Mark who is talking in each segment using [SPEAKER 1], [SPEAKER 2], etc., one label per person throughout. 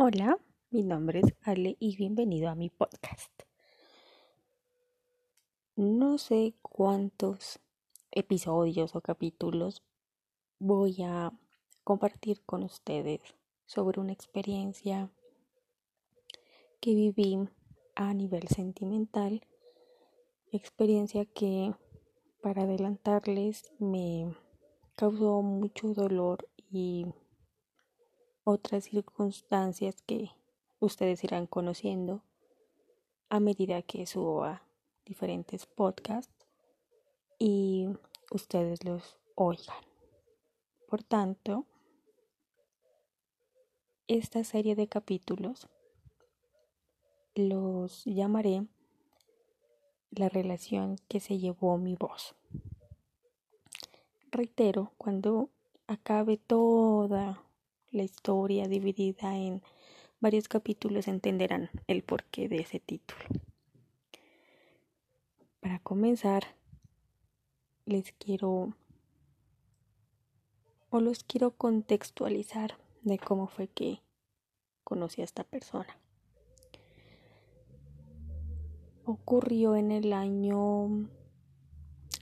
[SPEAKER 1] Hola, mi nombre es Ale y bienvenido a mi podcast. No sé cuántos episodios o capítulos voy a compartir con ustedes sobre una experiencia que viví a nivel sentimental, experiencia que para adelantarles me causó mucho dolor y otras circunstancias que ustedes irán conociendo a medida que subo a diferentes podcasts y ustedes los oigan. Por tanto, esta serie de capítulos los llamaré la relación que se llevó mi voz. Reitero, cuando acabe toda la historia dividida en varios capítulos entenderán el porqué de ese título. Para comenzar, les quiero o los quiero contextualizar de cómo fue que conocí a esta persona. Ocurrió en el año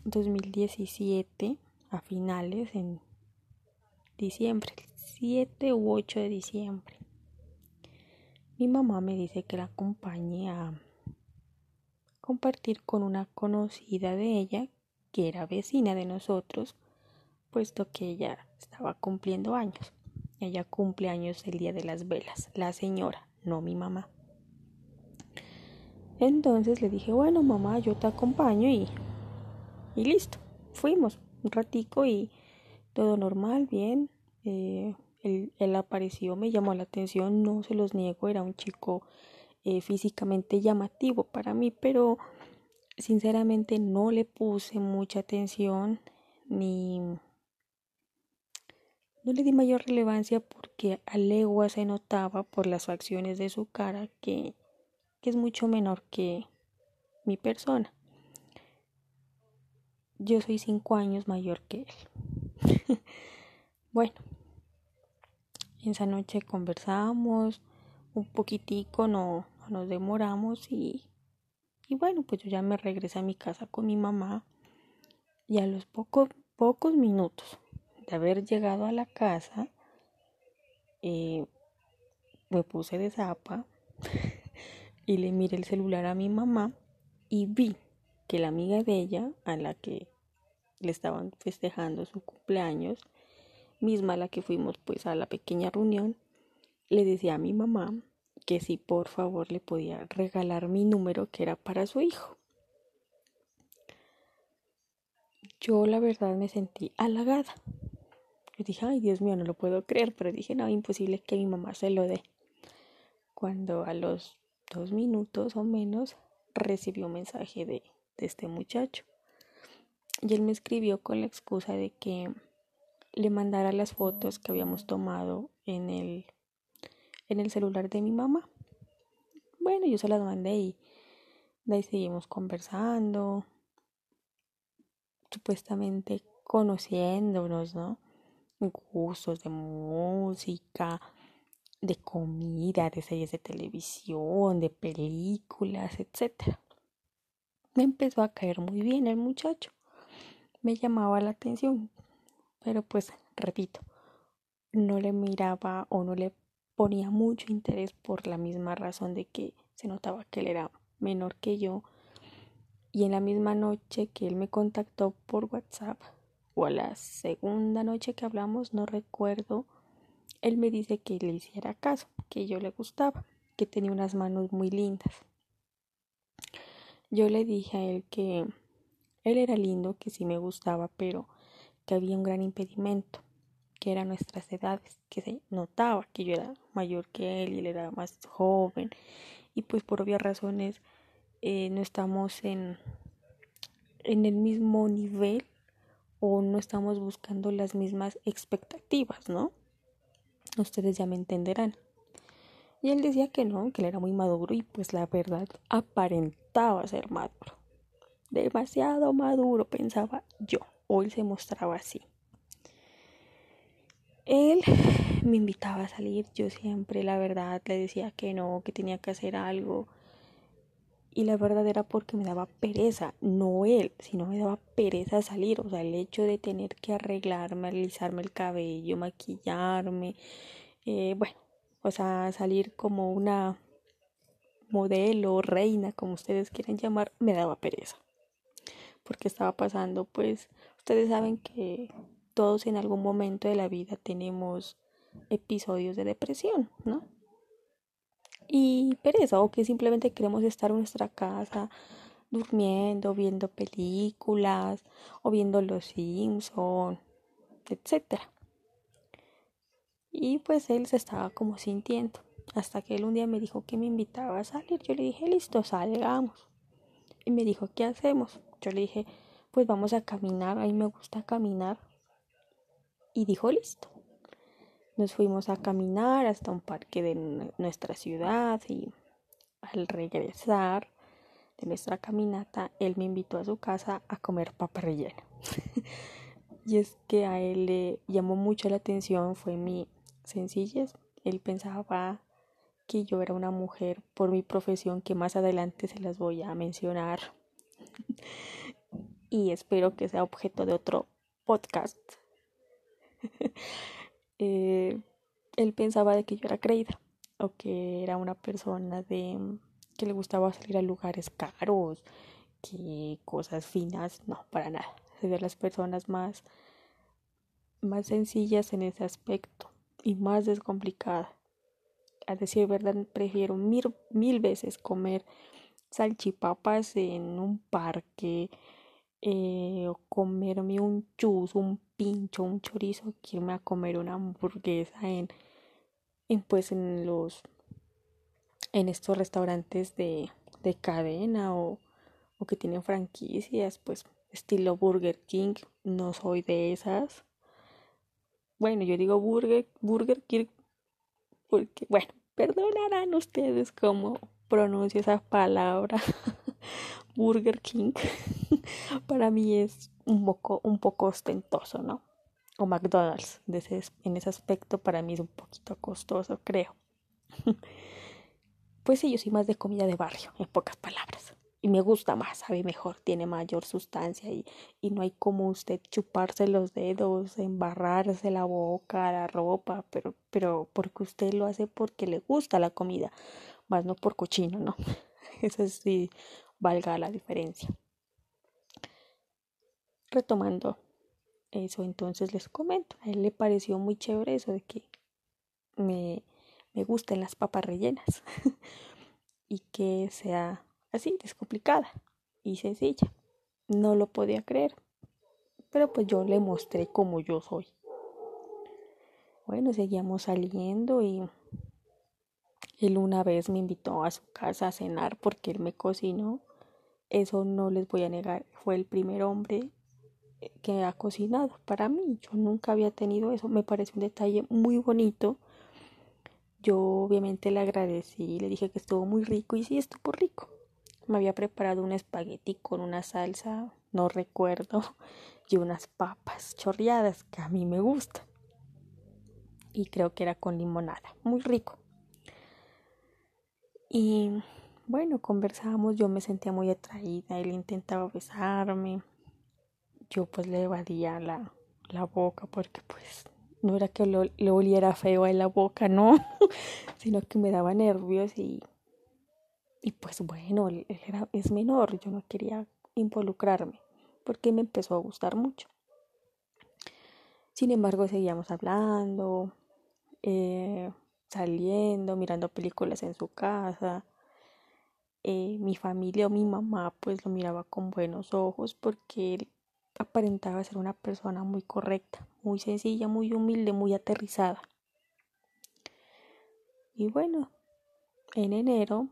[SPEAKER 1] 2017, a finales, en diciembre, 7 u 8 de diciembre. Mi mamá me dice que la acompañe a compartir con una conocida de ella que era vecina de nosotros, puesto que ella estaba cumpliendo años. Ella cumple años el día de las velas, la señora, no mi mamá. Entonces le dije, bueno mamá, yo te acompaño y, y listo. Fuimos un ratico y todo normal, bien. Eh, él, apareció, me llamó la atención, no se los niego, era un chico eh, físicamente llamativo para mí, pero sinceramente no le puse mucha atención ni no le di mayor relevancia porque a legua se notaba por las facciones de su cara que, que es mucho menor que mi persona. Yo soy cinco años mayor que él. bueno, esa noche conversamos un poquitico, no, nos demoramos y, y bueno, pues yo ya me regresé a mi casa con mi mamá y a los pocos, pocos minutos de haber llegado a la casa, eh, me puse de zapa y le miré el celular a mi mamá y vi que la amiga de ella, a la que le estaban festejando su cumpleaños, misma a la que fuimos pues a la pequeña reunión, le decía a mi mamá que si por favor le podía regalar mi número que era para su hijo. Yo la verdad me sentí halagada. Yo dije, ay Dios mío, no lo puedo creer, pero dije, no, imposible que mi mamá se lo dé. Cuando a los dos minutos o menos recibió un mensaje de, de este muchacho. Y él me escribió con la excusa de que le mandara las fotos que habíamos tomado en el, en el celular de mi mamá. Bueno, yo se las mandé y de ahí seguimos conversando, supuestamente conociéndonos, ¿no? Gustos de música, de comida, de series de televisión, de películas, etc. Me empezó a caer muy bien el muchacho. Me llamaba la atención pero pues repito, no le miraba o no le ponía mucho interés por la misma razón de que se notaba que él era menor que yo y en la misma noche que él me contactó por WhatsApp o a la segunda noche que hablamos, no recuerdo, él me dice que le hiciera caso, que yo le gustaba, que tenía unas manos muy lindas. Yo le dije a él que él era lindo, que sí me gustaba, pero que había un gran impedimento, que eran nuestras edades, que se notaba que yo era mayor que él y él era más joven y pues por obvias razones eh, no estamos en, en el mismo nivel o no estamos buscando las mismas expectativas, ¿no? Ustedes ya me entenderán. Y él decía que no, que él era muy maduro y pues la verdad aparentaba ser maduro. Demasiado maduro, pensaba yo. Hoy se mostraba así. Él me invitaba a salir, yo siempre la verdad le decía que no, que tenía que hacer algo. Y la verdad era porque me daba pereza, no él, sino me daba pereza salir. O sea, el hecho de tener que arreglarme, alisarme el cabello, maquillarme, eh, bueno, o sea, salir como una modelo, reina, como ustedes quieran llamar, me daba pereza. Porque estaba pasando, pues, ustedes saben que todos en algún momento de la vida tenemos episodios de depresión, ¿no? Y pereza, o que simplemente queremos estar en nuestra casa durmiendo, viendo películas, o viendo Los Simpson, etcétera. Y pues él se estaba como sintiendo. Hasta que él un día me dijo que me invitaba a salir. Yo le dije, listo, salgamos. Y me dijo, ¿qué hacemos? Yo le dije, pues vamos a caminar. A mí me gusta caminar. Y dijo, listo. Nos fuimos a caminar hasta un parque de nuestra ciudad y al regresar de nuestra caminata, él me invitó a su casa a comer papa rellena. y es que a él le llamó mucho la atención, fue mi sencillez. Él pensaba que yo era una mujer por mi profesión que más adelante se las voy a mencionar. y espero que sea objeto de otro podcast. Eh, él pensaba de que yo era creída o que era una persona de que le gustaba salir a lugares caros, que cosas finas, no, para nada. Es de las personas más más sencillas en ese aspecto y más descomplicada a decir verdad, prefiero mil, mil veces comer salchipapas en un parque eh, o comerme un chus, un pincho, un chorizo que irme a comer una hamburguesa en, en pues en los en estos restaurantes de, de cadena o, o que tienen franquicias, pues estilo Burger King, no soy de esas. Bueno, yo digo Burger, Burger King porque, bueno, perdonarán ustedes cómo pronuncio esa palabra. Burger King para mí es un poco, un poco ostentoso, ¿no? O McDonald's, en ese aspecto para mí es un poquito costoso, creo. pues sí, yo soy más de comida de barrio, en pocas palabras y me gusta más, sabe mejor, tiene mayor sustancia y, y no hay como usted chuparse los dedos, embarrarse la boca, la ropa, pero, pero porque usted lo hace porque le gusta la comida, más no por cochino, ¿no? Eso sí valga la diferencia. Retomando eso, entonces les comento, a él le pareció muy chévere eso de que me, me gusten las papas rellenas y que sea así, descomplicada y sencilla. No lo podía creer, pero pues yo le mostré como yo soy. Bueno, seguíamos saliendo y él una vez me invitó a su casa a cenar porque él me cocinó. Eso no les voy a negar, fue el primer hombre que ha cocinado para mí. Yo nunca había tenido eso, me parece un detalle muy bonito. Yo obviamente le agradecí, le dije que estuvo muy rico y sí estuvo rico. Me había preparado un espagueti con una salsa, no recuerdo, y unas papas chorreadas que a mí me gustan. Y creo que era con limonada, muy rico. Y bueno, conversábamos, yo me sentía muy atraída, él intentaba besarme. Yo pues le evadía la, la boca porque pues no era que lo, le oliera feo en la boca, no, sino que me daba nervios y y pues bueno, él era, es menor, yo no quería involucrarme porque me empezó a gustar mucho. Sin embargo, seguíamos hablando, eh, saliendo, mirando películas en su casa. Eh, mi familia o mi mamá pues lo miraba con buenos ojos porque él aparentaba ser una persona muy correcta, muy sencilla, muy humilde, muy aterrizada. Y bueno, en enero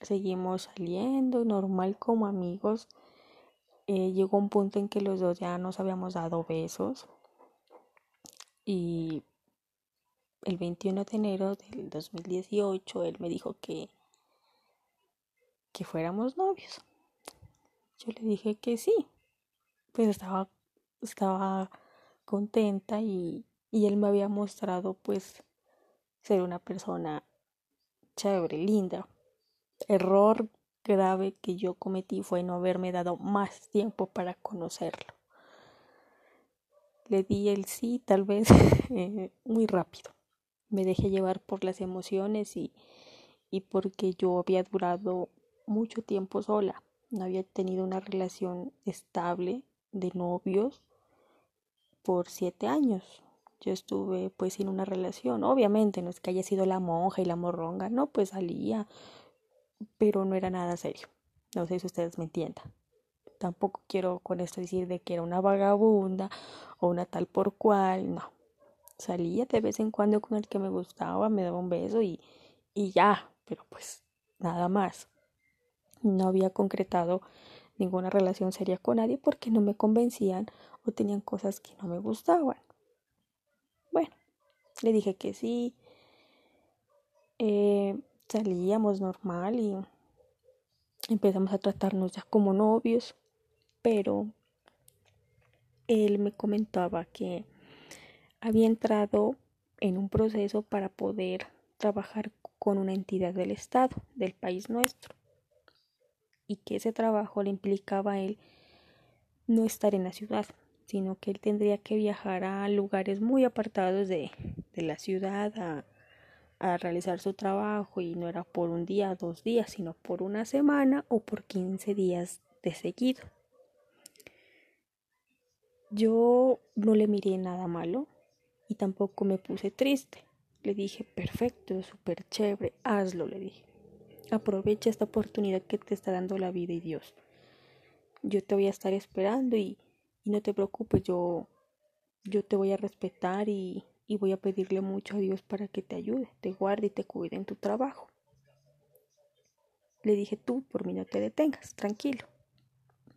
[SPEAKER 1] seguimos saliendo, normal como amigos. Eh, llegó un punto en que los dos ya nos habíamos dado besos. Y el 21 de enero del 2018 él me dijo que, que fuéramos novios. Yo le dije que sí. Pues estaba, estaba contenta y, y él me había mostrado pues ser una persona chévere, linda. Error grave que yo cometí fue no haberme dado más tiempo para conocerlo. Le di el sí, tal vez eh, muy rápido. Me dejé llevar por las emociones y, y porque yo había durado mucho tiempo sola. No había tenido una relación estable de novios por siete años. Yo estuve pues en una relación, obviamente no es que haya sido la monja y la morronga, no, pues salía, pero no era nada serio. No sé si ustedes me entiendan. Tampoco quiero con esto decir de que era una vagabunda o una tal por cual, no. Salía de vez en cuando con el que me gustaba, me daba un beso y, y ya, pero pues nada más. No había concretado ninguna relación seria con nadie porque no me convencían o tenían cosas que no me gustaban. Bueno, le dije que sí. Eh, salíamos normal y empezamos a tratarnos ya como novios, pero él me comentaba que había entrado en un proceso para poder trabajar con una entidad del Estado, del país nuestro, y que ese trabajo le implicaba a él no estar en la ciudad, sino que él tendría que viajar a lugares muy apartados de, de la ciudad a a realizar su trabajo y no era por un día, dos días, sino por una semana o por 15 días de seguido. Yo no le miré nada malo y tampoco me puse triste. Le dije, perfecto, súper chévere, hazlo, le dije. Aprovecha esta oportunidad que te está dando la vida y Dios. Yo te voy a estar esperando y, y no te preocupes, yo, yo te voy a respetar y, y voy a pedirle mucho a Dios para que te ayude, te guarde y te cuide en tu trabajo. Le dije, tú por mí no te detengas, tranquilo.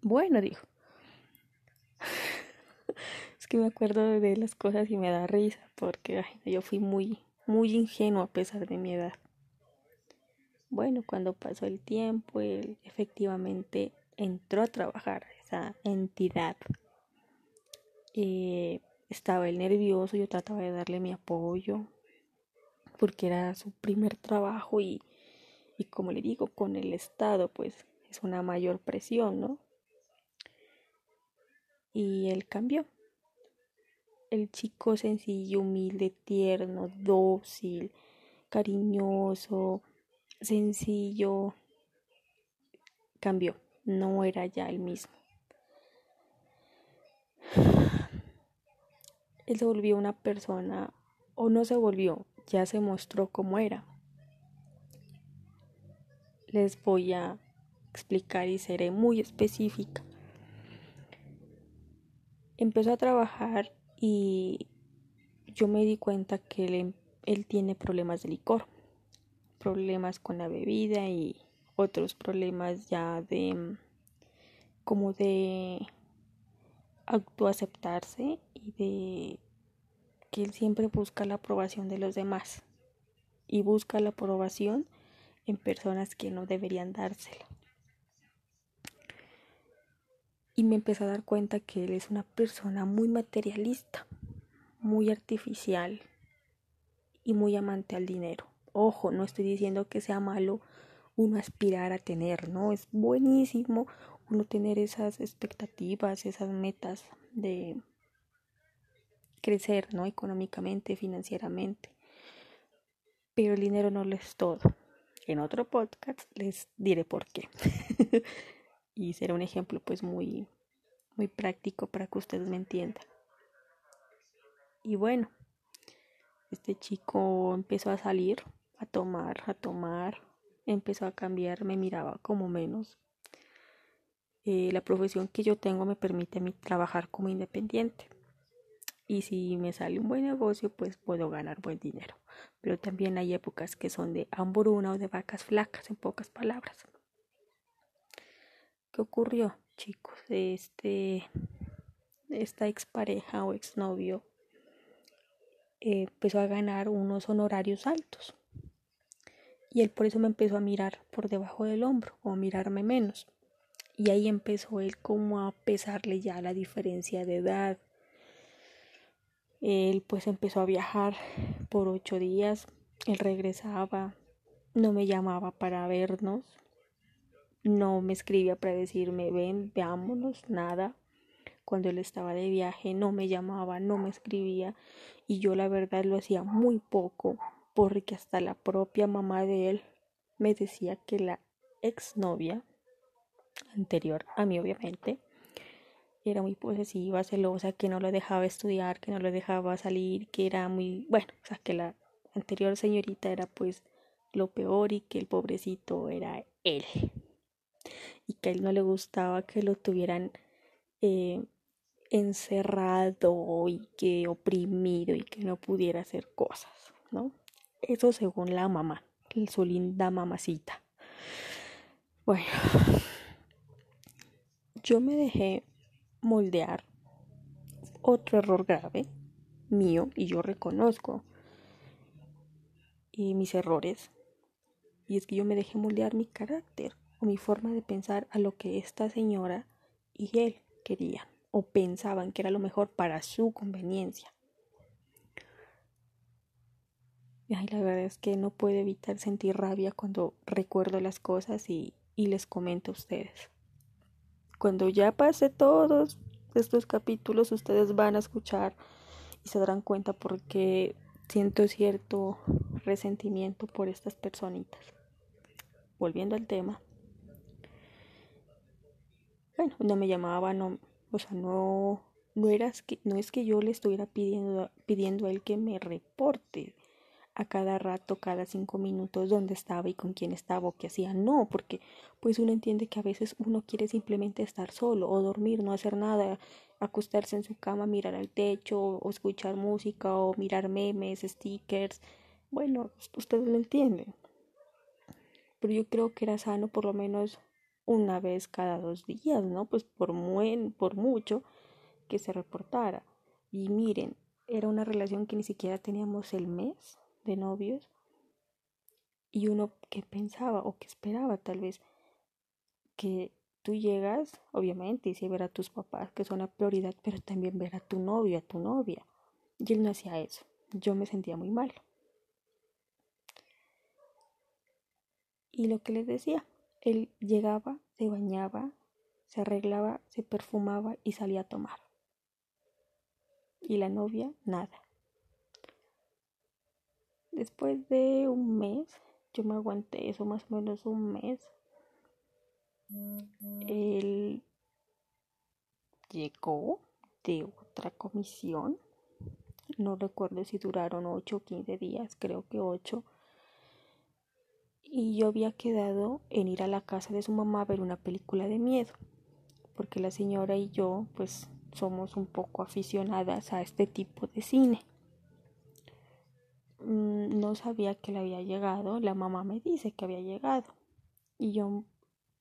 [SPEAKER 1] Bueno, dijo. Es que me acuerdo de las cosas y me da risa porque yo fui muy, muy ingenuo a pesar de mi edad. Bueno, cuando pasó el tiempo, él efectivamente entró a trabajar esa entidad. Eh, estaba él nervioso, yo trataba de darle mi apoyo, porque era su primer trabajo y, y como le digo, con el Estado pues es una mayor presión, ¿no? Y él cambió. El chico sencillo, humilde, tierno, dócil, cariñoso, sencillo, cambió. No era ya el mismo. él se volvió una persona, o no se volvió, ya se mostró como era. Les voy a explicar y seré muy específica. Empezó a trabajar y yo me di cuenta que él, em, él tiene problemas de licor, problemas con la bebida y otros problemas ya de como de autoaceptarse y de que él siempre busca la aprobación de los demás y busca la aprobación en personas que no deberían dársela. Y me empecé a dar cuenta que él es una persona muy materialista, muy artificial y muy amante al dinero. Ojo, no estoy diciendo que sea malo uno aspirar a tener, ¿no? Es buenísimo uno tener esas expectativas, esas metas de crecer, ¿no? Económicamente, financieramente. Pero el dinero no lo es todo. En otro podcast les diré por qué. y será un ejemplo pues muy muy práctico para que ustedes me entiendan. Y bueno, este chico empezó a salir, a tomar, a tomar, empezó a cambiar, me miraba como menos, eh, la profesión que yo tengo me permite a mí trabajar como independiente. Y si me sale un buen negocio, pues puedo ganar buen dinero. Pero también hay épocas que son de hambruna o de vacas flacas, en pocas palabras. ¿Qué ocurrió, chicos? Este, esta expareja o exnovio eh, empezó a ganar unos honorarios altos. Y él por eso me empezó a mirar por debajo del hombro o a mirarme menos. Y ahí empezó él como a pesarle ya la diferencia de edad. Él pues empezó a viajar por ocho días, él regresaba, no me llamaba para vernos, no me escribía para decirme ven, veámonos, nada. Cuando él estaba de viaje no me llamaba, no me escribía y yo la verdad lo hacía muy poco porque hasta la propia mamá de él me decía que la exnovia anterior a mí obviamente era muy posesiva, celosa, que no lo dejaba estudiar, que no lo dejaba salir, que era muy, bueno, o sea, que la anterior señorita era pues lo peor y que el pobrecito era él. Y que a él no le gustaba que lo tuvieran eh, encerrado y que oprimido y que no pudiera hacer cosas, ¿no? Eso según la mamá, su linda mamacita. Bueno, yo me dejé moldear. Otro error grave mío y yo reconozco y mis errores. Y es que yo me dejé moldear mi carácter mi forma de pensar a lo que esta señora y él querían o pensaban que era lo mejor para su conveniencia. Y la verdad es que no puedo evitar sentir rabia cuando recuerdo las cosas y, y les comento a ustedes. Cuando ya pase todos estos capítulos, ustedes van a escuchar y se darán cuenta porque siento cierto resentimiento por estas personitas. Volviendo al tema. Bueno, no me llamaba, no, o sea, no, no, era, no es que yo le estuviera pidiendo, pidiendo a él que me reporte a cada rato, cada cinco minutos, dónde estaba y con quién estaba o qué hacía. No, porque pues uno entiende que a veces uno quiere simplemente estar solo o dormir, no hacer nada, acostarse en su cama, mirar al techo o escuchar música o mirar memes, stickers. Bueno, ustedes lo entienden. Pero yo creo que era sano por lo menos una vez cada dos días, ¿no? Pues por, muy, por mucho que se reportara. Y miren, era una relación que ni siquiera teníamos el mes de novios y uno que pensaba o que esperaba tal vez que tú llegas, obviamente, y sí ver a tus papás, que son la prioridad, pero también ver a tu novio, a tu novia. Y él no hacía eso. Yo me sentía muy mal. Y lo que les decía, él llegaba, se bañaba, se arreglaba, se perfumaba y salía a tomar. Y la novia, nada. Después de un mes, yo me aguanté eso más o menos un mes. Él llegó de otra comisión. No recuerdo si duraron 8 o 15 días, creo que 8. Y yo había quedado en ir a la casa de su mamá a ver una película de miedo. Porque la señora y yo, pues, somos un poco aficionadas a este tipo de cine. Mm, no sabía que le había llegado, la mamá me dice que había llegado y yo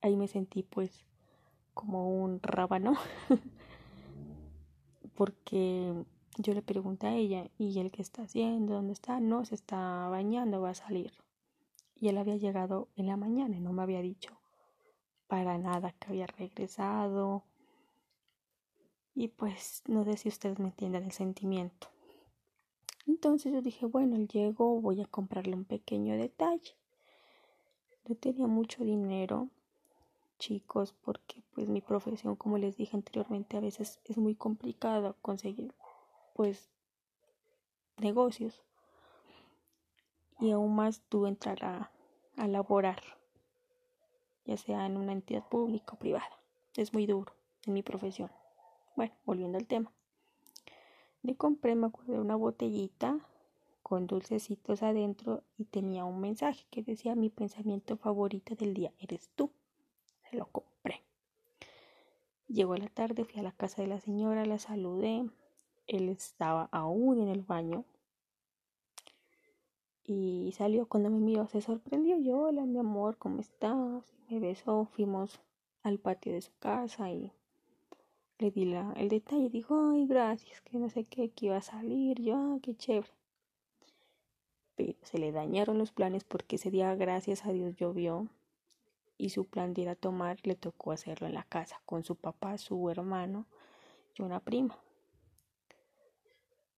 [SPEAKER 1] ahí me sentí pues como un rábano porque yo le pregunté a ella y él qué está haciendo, dónde está, no se está bañando, va a salir y él había llegado en la mañana y no me había dicho para nada que había regresado y pues no sé si ustedes me entienden el sentimiento entonces yo dije, bueno, llego, voy a comprarle un pequeño detalle. No tenía mucho dinero, chicos, porque pues mi profesión, como les dije anteriormente, a veces es muy complicado conseguir pues negocios. Y aún más tú entrar a, a laborar, ya sea en una entidad pública o privada. Es muy duro en mi profesión. Bueno, volviendo al tema. Le compré, me acuerdo, una botellita con dulcecitos adentro y tenía un mensaje que decía mi pensamiento favorito del día eres tú. Se lo compré. Llegó la tarde, fui a la casa de la señora, la saludé. Él estaba aún en el baño. Y salió cuando me miró, se sorprendió. Yo, hola mi amor, ¿cómo estás? Me besó, fuimos al patio de su casa y le di la, el detalle, dijo, ay, gracias, que no sé qué, que iba a salir, yo, ah, qué chévere. Pero se le dañaron los planes porque ese día, gracias a Dios, llovió y su plan de ir a tomar le tocó hacerlo en la casa con su papá, su hermano y una prima.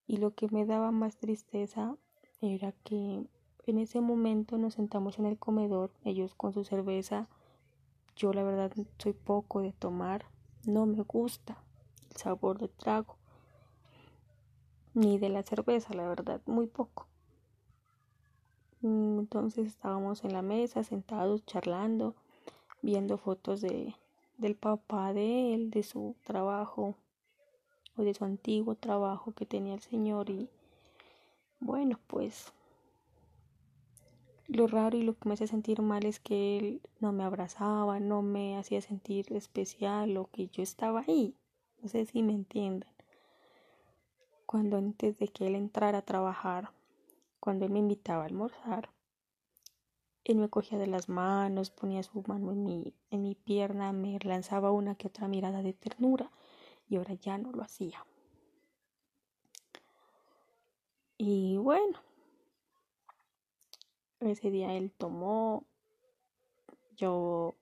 [SPEAKER 1] Y lo que me daba más tristeza era que en ese momento nos sentamos en el comedor, ellos con su cerveza, yo la verdad soy poco de tomar, no me gusta el sabor del trago, ni de la cerveza, la verdad, muy poco. Mm, entonces estábamos en la mesa, sentados, charlando, viendo fotos de, del papá de él, de su trabajo o de su antiguo trabajo que tenía el señor y bueno, pues lo raro y lo que me hace sentir mal es que él no me abrazaba, no me hacía sentir especial o que yo estaba ahí. No sé si me entienden. Cuando antes de que él entrara a trabajar, cuando él me invitaba a almorzar, él me cogía de las manos, ponía su mano en mi, en mi pierna, me lanzaba una que otra mirada de ternura y ahora ya no lo hacía. Y bueno, ese día él tomó, yo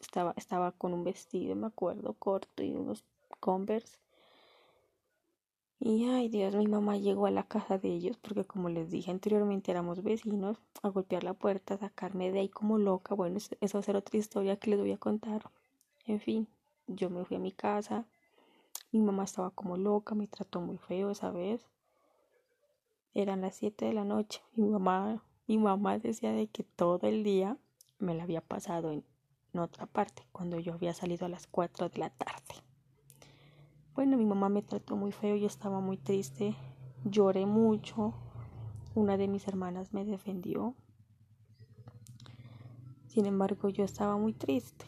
[SPEAKER 1] estaba, estaba con un vestido, me acuerdo, corto y unos converse. Y ay Dios, mi mamá llegó a la casa de ellos porque como les dije anteriormente éramos vecinos, a golpear la puerta, a sacarme de ahí como loca. Bueno, eso va a ser otra historia que les voy a contar. En fin, yo me fui a mi casa, mi mamá estaba como loca, me trató muy feo esa vez. Eran las 7 de la noche. Mi mamá, mi mamá decía de que todo el día me la había pasado en, otra parte, cuando yo había salido a las 4 de la tarde. Bueno, mi mamá me trató muy feo, yo estaba muy triste, lloré mucho. Una de mis hermanas me defendió. Sin embargo, yo estaba muy triste,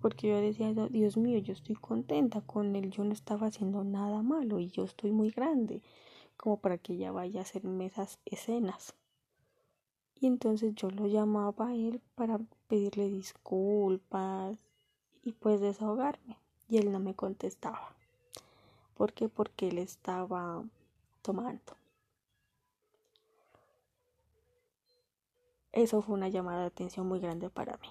[SPEAKER 1] porque yo decía, Dios mío, yo estoy contenta con él, yo no estaba haciendo nada malo y yo estoy muy grande como para que ella vaya a hacerme esas escenas. Y entonces yo lo llamaba a él para pedirle disculpas y pues desahogarme. Y él no me contestaba. ¿Por qué? Porque él estaba tomando. Eso fue una llamada de atención muy grande para mí.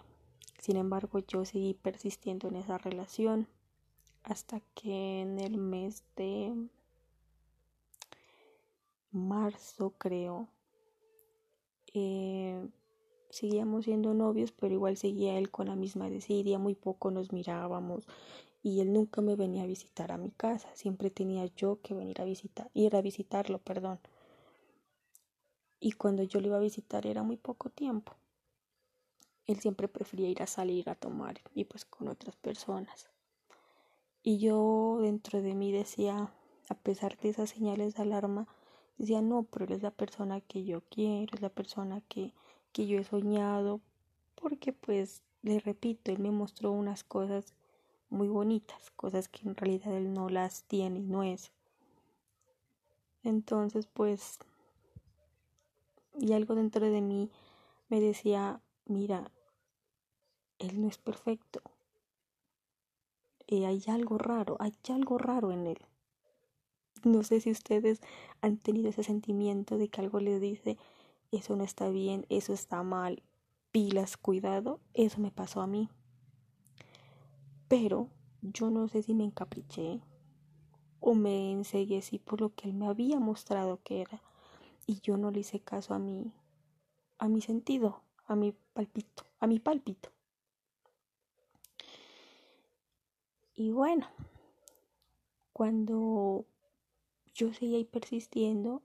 [SPEAKER 1] Sin embargo, yo seguí persistiendo en esa relación hasta que en el mes de marzo creo. Eh, seguíamos siendo novios pero igual seguía él con la misma desidia muy poco nos mirábamos y él nunca me venía a visitar a mi casa siempre tenía yo que venir a visitar ir a visitarlo perdón. Y cuando yo lo iba a visitar era muy poco tiempo. Él siempre prefería ir a salir a tomar y pues con otras personas. Y yo dentro de mí decía a pesar de esas señales de alarma decía, no, pero él es la persona que yo quiero, es la persona que, que yo he soñado, porque pues, le repito, él me mostró unas cosas muy bonitas, cosas que en realidad él no las tiene y no es. Entonces, pues, y algo dentro de mí me decía, mira, él no es perfecto. Y hay algo raro, hay algo raro en él. No sé si ustedes han tenido ese sentimiento de que algo les dice, eso no está bien, eso está mal, pilas, cuidado, eso me pasó a mí. Pero yo no sé si me encapriché o me enseguecí por lo que él me había mostrado que era y yo no le hice caso a mi a mi sentido, a mi palpito, a mi palpito. Y bueno, cuando yo seguía ahí persistiendo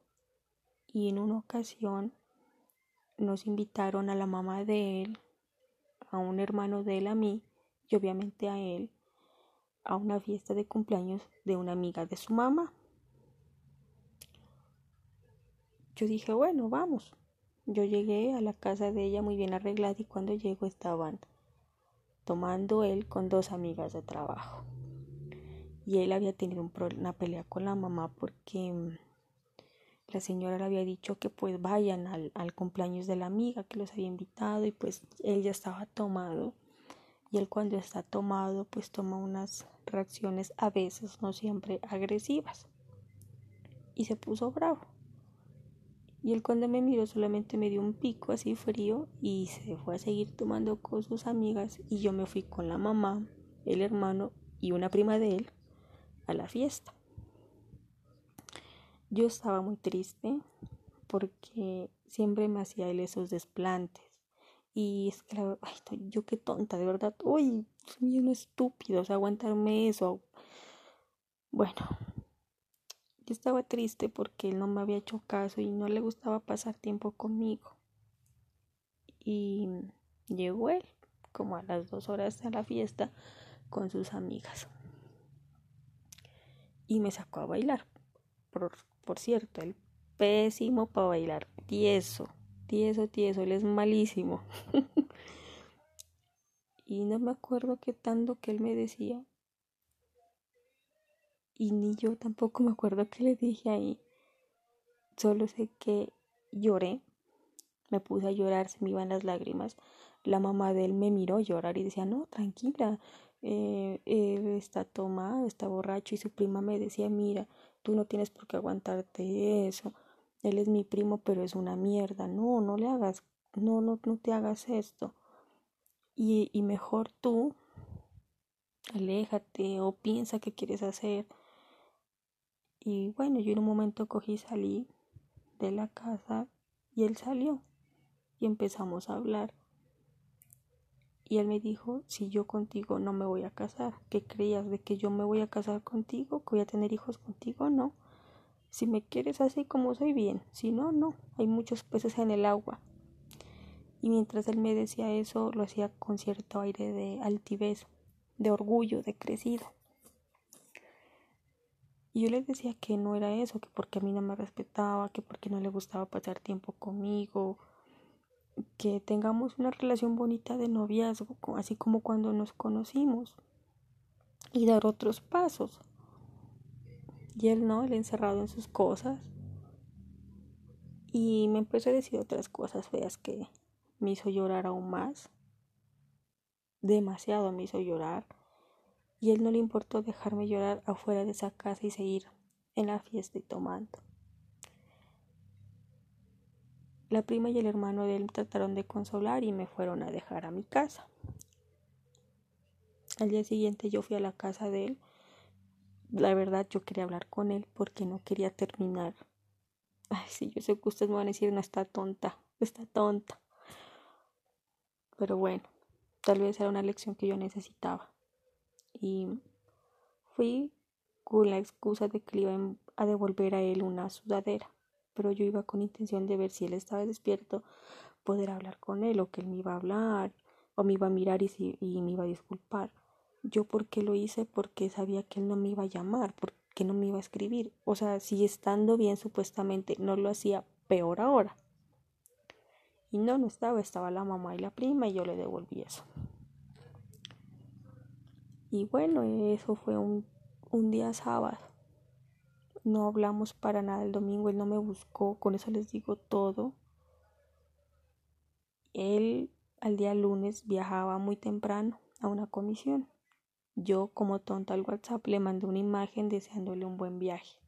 [SPEAKER 1] y en una ocasión nos invitaron a la mamá de él, a un hermano de él, a mí y obviamente a él a una fiesta de cumpleaños de una amiga de su mamá. Yo dije, bueno, vamos. Yo llegué a la casa de ella muy bien arreglada y cuando llego estaban tomando él con dos amigas de trabajo y él había tenido una pelea con la mamá porque mm, la señora le había dicho que pues vayan al, al, cumpleaños de la amiga que los había invitado y pues él ya estaba tomado. Y él cuando está tomado pues toma unas reacciones a veces no siempre agresivas. Y se puso bravo. Y él cuando me miró solamente me dio un pico así frío y se fue a seguir tomando con sus amigas y yo me fui con la mamá el hermano y una prima de él a la fiesta. yo estaba muy triste porque siempre me hacía él esos desplantes. Y es que, ay, yo qué tonta, de verdad. Uy, soy un estúpido, o sea, aguantarme eso. Bueno, yo estaba triste porque él no me había hecho caso y no le gustaba pasar tiempo conmigo. Y llegó él, como a las dos horas de la fiesta, con sus amigas. Y me sacó a bailar. Por, por cierto, el pésimo para bailar. Tieso, tieso, tieso. Él es malísimo. y no me acuerdo qué tanto que él me decía. Y ni yo tampoco me acuerdo qué le dije ahí. Solo sé que lloré. Me puse a llorar, se me iban las lágrimas. La mamá de él me miró llorar y decía, no, tranquila, eh, él está tomado, está borracho. Y su prima me decía, mira, tú no tienes por qué aguantarte eso él es mi primo, pero es una mierda. No, no le hagas, no, no, no te hagas esto. Y, y mejor tú, aléjate o piensa qué quieres hacer. Y bueno, yo en un momento cogí, salí de la casa y él salió y empezamos a hablar. Y él me dijo, si yo contigo no me voy a casar, ¿qué creías de que yo me voy a casar contigo, que voy a tener hijos contigo? No. Si me quieres así como soy bien, si no, no, hay muchos peces en el agua. Y mientras él me decía eso, lo hacía con cierto aire de altivez, de orgullo, de crecido. Y yo le decía que no era eso, que porque a mí no me respetaba, que porque no le gustaba pasar tiempo conmigo, que tengamos una relación bonita de noviazgo, así como cuando nos conocimos, y dar otros pasos. Y él no, él encerrado en sus cosas. Y me empezó a decir otras cosas feas que me hizo llorar aún más. Demasiado me hizo llorar. Y él no le importó dejarme llorar afuera de esa casa y seguir en la fiesta y tomando. La prima y el hermano de él trataron de consolar y me fueron a dejar a mi casa. Al día siguiente yo fui a la casa de él la verdad yo quería hablar con él porque no quería terminar. Ay, sí, yo sé que ustedes me van a decir, no está tonta, está tonta. Pero bueno, tal vez era una lección que yo necesitaba. Y fui con la excusa de que le iba a devolver a él una sudadera. Pero yo iba con intención de ver si él estaba despierto, poder hablar con él, o que él me iba a hablar, o me iba a mirar y, y me iba a disculpar. Yo por qué lo hice porque sabía que él no me iba a llamar, porque no me iba a escribir. O sea, si estando bien supuestamente no lo hacía, peor ahora. Y no, no estaba, estaba la mamá y la prima y yo le devolví eso. Y bueno, eso fue un, un día sábado. No hablamos para nada el domingo, él no me buscó, con eso les digo todo. Él al día lunes viajaba muy temprano a una comisión. Yo, como tonta al WhatsApp, le mandé una imagen deseándole un buen viaje.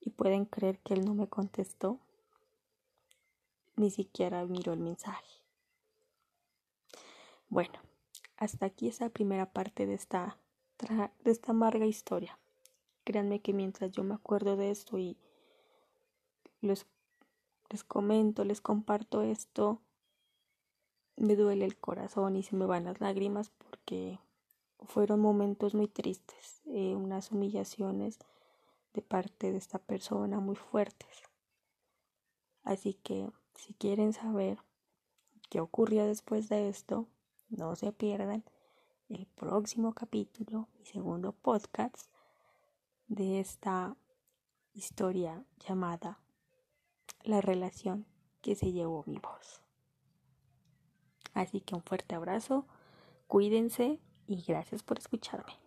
[SPEAKER 1] Y pueden creer que él no me contestó. Ni siquiera miró el mensaje. Bueno, hasta aquí esa primera parte de esta, de esta amarga historia. Créanme que mientras yo me acuerdo de esto y les comento, les comparto esto, me duele el corazón y se me van las lágrimas porque fueron momentos muy tristes, eh, unas humillaciones de parte de esta persona muy fuertes. Así que si quieren saber qué ocurrió después de esto, no se pierdan el próximo capítulo, mi segundo podcast de esta historia llamada La relación que se llevó mi voz. Así que un fuerte abrazo, cuídense y gracias por escucharme.